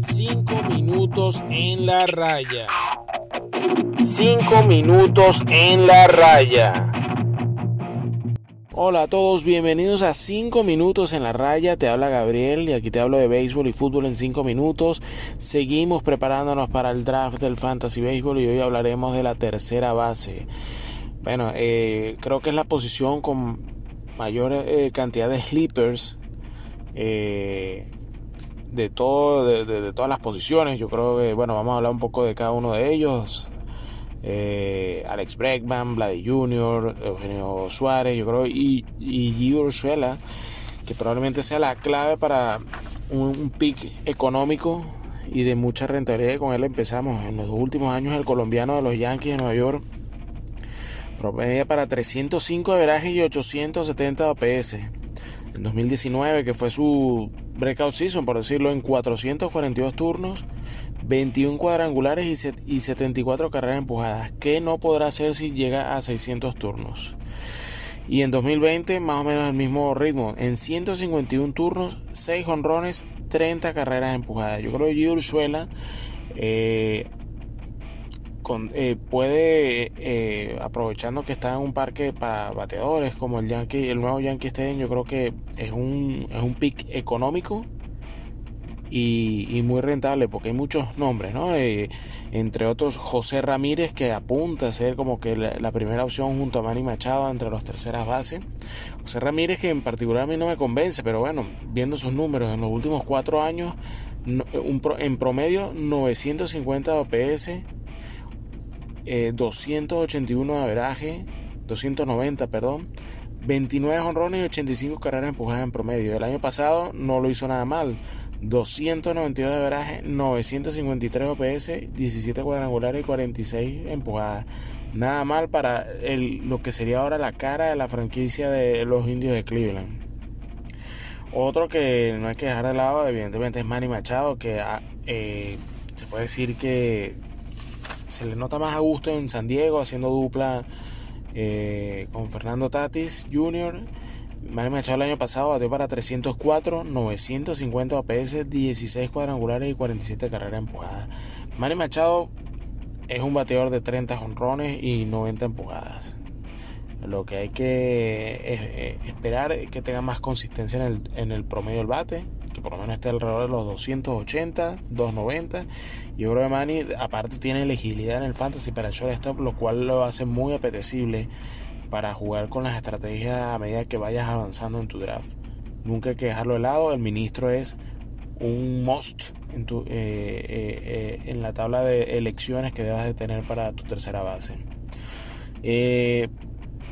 Cinco minutos en la raya. Cinco minutos en la raya. Hola a todos, bienvenidos a 5 minutos en la raya, te habla Gabriel y aquí te hablo de béisbol y fútbol en 5 minutos. Seguimos preparándonos para el draft del Fantasy Béisbol y hoy hablaremos de la tercera base. Bueno, eh, creo que es la posición con mayor eh, cantidad de sleepers eh, de, todo, de, todas las posiciones. Yo creo que, bueno, vamos a hablar un poco de cada uno de ellos. Eh, Alex Bregman, Vladi Jr., Eugenio Suárez, yo creo, y, y Gio que probablemente sea la clave para un, pick económico y de mucha rentabilidad. Con él empezamos en los últimos años el colombiano de los Yankees de Nueva York. Promedia para 305 averajes y 870 OPS. En 2019, que fue su breakout season, por decirlo, en 442 turnos, 21 cuadrangulares y 74 carreras empujadas, que no podrá hacer si llega a 600 turnos. Y en 2020 más o menos el mismo ritmo, en 151 turnos, 6 honrones, 30 carreras empujadas. Yo creo que Gio eh, eh, puede, eh, aprovechando que está en un parque para bateadores como el Yankee, el nuevo Yankee Stadium, yo creo que es un, es un pick económico y, muy rentable porque hay muchos nombres, ¿no? Eh, entre otros José Ramírez que apunta a ser como que la, primera opción junto a Manny Machado entre las terceras bases. José Ramírez que en particular a mí no me convence, pero bueno, viendo sus números en los últimos cuatro años, en promedio 950 OPS, 281 de averaje, 290, perdón. 29 honrones y 85 carreras empujadas en promedio. El año pasado no lo hizo nada mal. 292 de averaje, 953 OPS, 17 cuadrangulares y 46 empujadas. Nada mal para el, lo que sería ahora la cara de la franquicia de los indios de Cleveland. Otro que no hay que dejar de lado, evidentemente, es Manny Machado, que ah, eh, se puede decir que se le nota más a gusto en San Diego, haciendo dupla eh, con Fernando Tatis Jr. Manny Machado el año pasado batió para 304, 950 OPS, 16 cuadrangulares y 47 carreras empujadas. Manny Machado es un bateador de 30 honrones y 90 empujadas. Lo que hay que eh, esperar es que tenga más consistencia en el, en el promedio del bate, que por lo menos esté alrededor de los 280, 290. Y que Manny, aparte, tiene elegibilidad en el fantasy para el shortstop, lo cual lo hace muy apetecible para jugar con las estrategias a medida que vayas avanzando en tu draft. Nunca hay que dejarlo de lado. El ministro es un must en, tu, eh, eh, eh, en la tabla de elecciones que debas de tener para tu tercera base.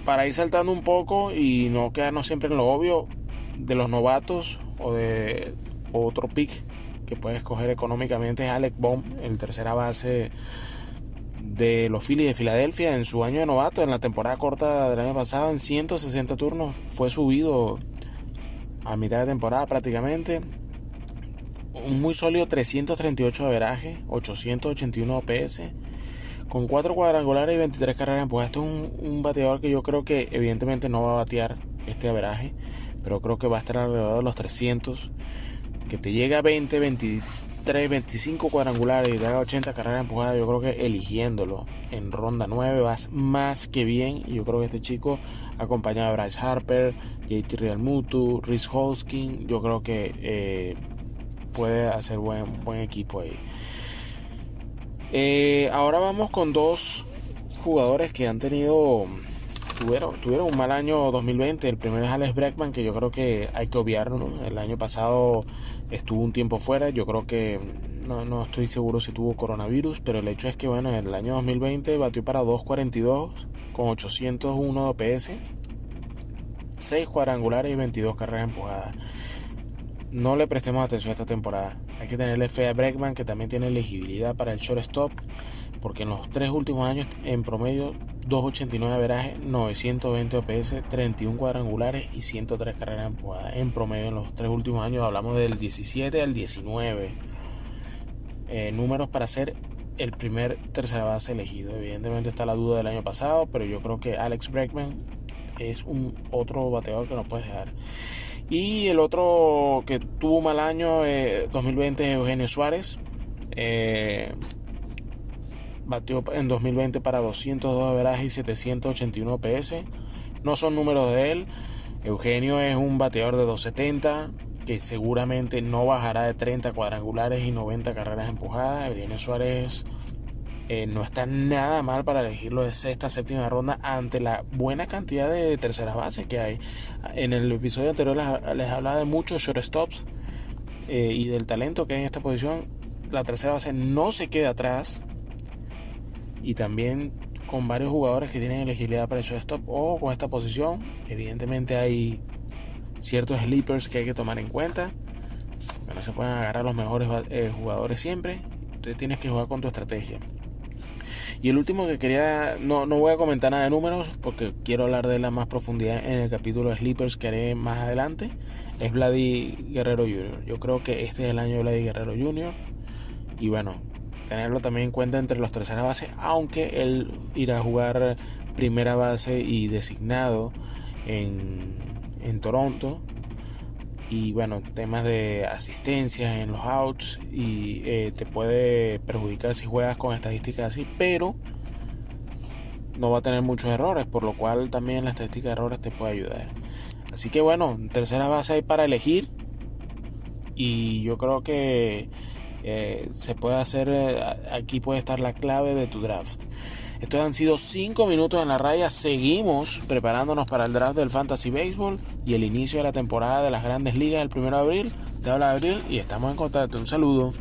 para ir saltando un poco y no quedarnos siempre en lo obvio de los novatos o de otro pick que puedes escoger económicamente es Alec Baum, el tercera base de los Phillies de Filadelfia en su año de novato, en la temporada corta del año pasado, en 160 turnos, fue subido a mitad de temporada prácticamente. Un muy sólido 338 de averaje, 881 OPS, con 4 cuadrangulares y 23 carreras empujadas. Este es un, bateador que yo creo que evidentemente no va a batear este averaje, pero creo que va a estar alrededor de los 300, que te llega a 20, 23 3, 25 cuadrangulares y te haga 80 carreras empujadas, yo creo que eligiéndolo en ronda 9 vas más que bien. Yo creo que este chico, acompañado de Bryce Harper, JT Realmuto, Rhys Hoskin, yo creo que eh, puede hacer buen, buen equipo ahí. Eh, ahora vamos con dos jugadores que han tenido tuvieron, tuvieron un mal año 2020. El primero es Alex Breckman, que yo creo que hay que obviarlo. El año pasado estuvo un tiempo fuera. Yo creo que no, no, estoy seguro si tuvo coronavirus, pero el hecho es que, bueno, en el año 2020 batió para 2.42 con 801 OPS, 6 cuadrangulares y 22 carreras empujadas. No le prestemos atención a esta temporada. Hay que tenerle fe a Breckman, que también tiene elegibilidad para el shortstop, porque en los tres últimos años, en promedio, 289 veraje, 920 OPS, 31 cuadrangulares y 103 carreras empujadas en promedio en los tres últimos años. Hablamos del 17 al 19. Eh, números para ser el primer tercera base elegido. Evidentemente está la duda del año pasado, pero yo creo que Alex Bregman es un otro bateador que no puedes dejar. Y el otro que tuvo mal año 2020 es Eugenio Suárez. batió en 2020 para 202 veraje y 781 PS. No son números de él. Eugenio es un bateador de 270 que seguramente no bajará de 30 cuadrangulares y 90 carreras empujadas. Eugenio Suárez eh, no está nada mal para elegirlo de sexta, séptima ronda ante la buena cantidad de terceras bases que hay. En el episodio anterior les, hablaba de muchos shortstops eh, y del talento que hay en esta posición. La tercera base no se queda atrás y también con varios jugadores que tienen elegibilidad para el shortstop o con esta posición. Evidentemente hay ciertos sleepers que hay que tomar en cuenta. No se pueden agarrar los mejores eh, jugadores siempre. Entonces tienes que jugar con tu estrategia. Y el último que quería, no, no voy a comentar nada de números porque quiero hablar de la más profundidad en el capítulo de Sleepers que haré más adelante, es Vladi Guerrero Jr. Yo creo que este es el año de Vladi Guerrero Jr. Y bueno, tenerlo también en cuenta entre los terceras bases, aunque él irá a jugar primera base y designado en, en Toronto y bueno, temas de asistencia en los outs y eh, te puede perjudicar si juegas con estadísticas así, pero no va a tener muchos errores, por lo cual también la estadística de errores te puede ayudar. Así que bueno, tercera base hay para elegir y yo creo que eh, se puede hacer, eh, aquí puede estar la clave de tu draft. Estos han sido 5 minutos en la raya. Seguimos preparándonos para el draft del Fantasy Baseball y el inicio de la temporada de las grandes ligas el 1 de abril. Te habla Abril y estamos en contacto. Un saludo.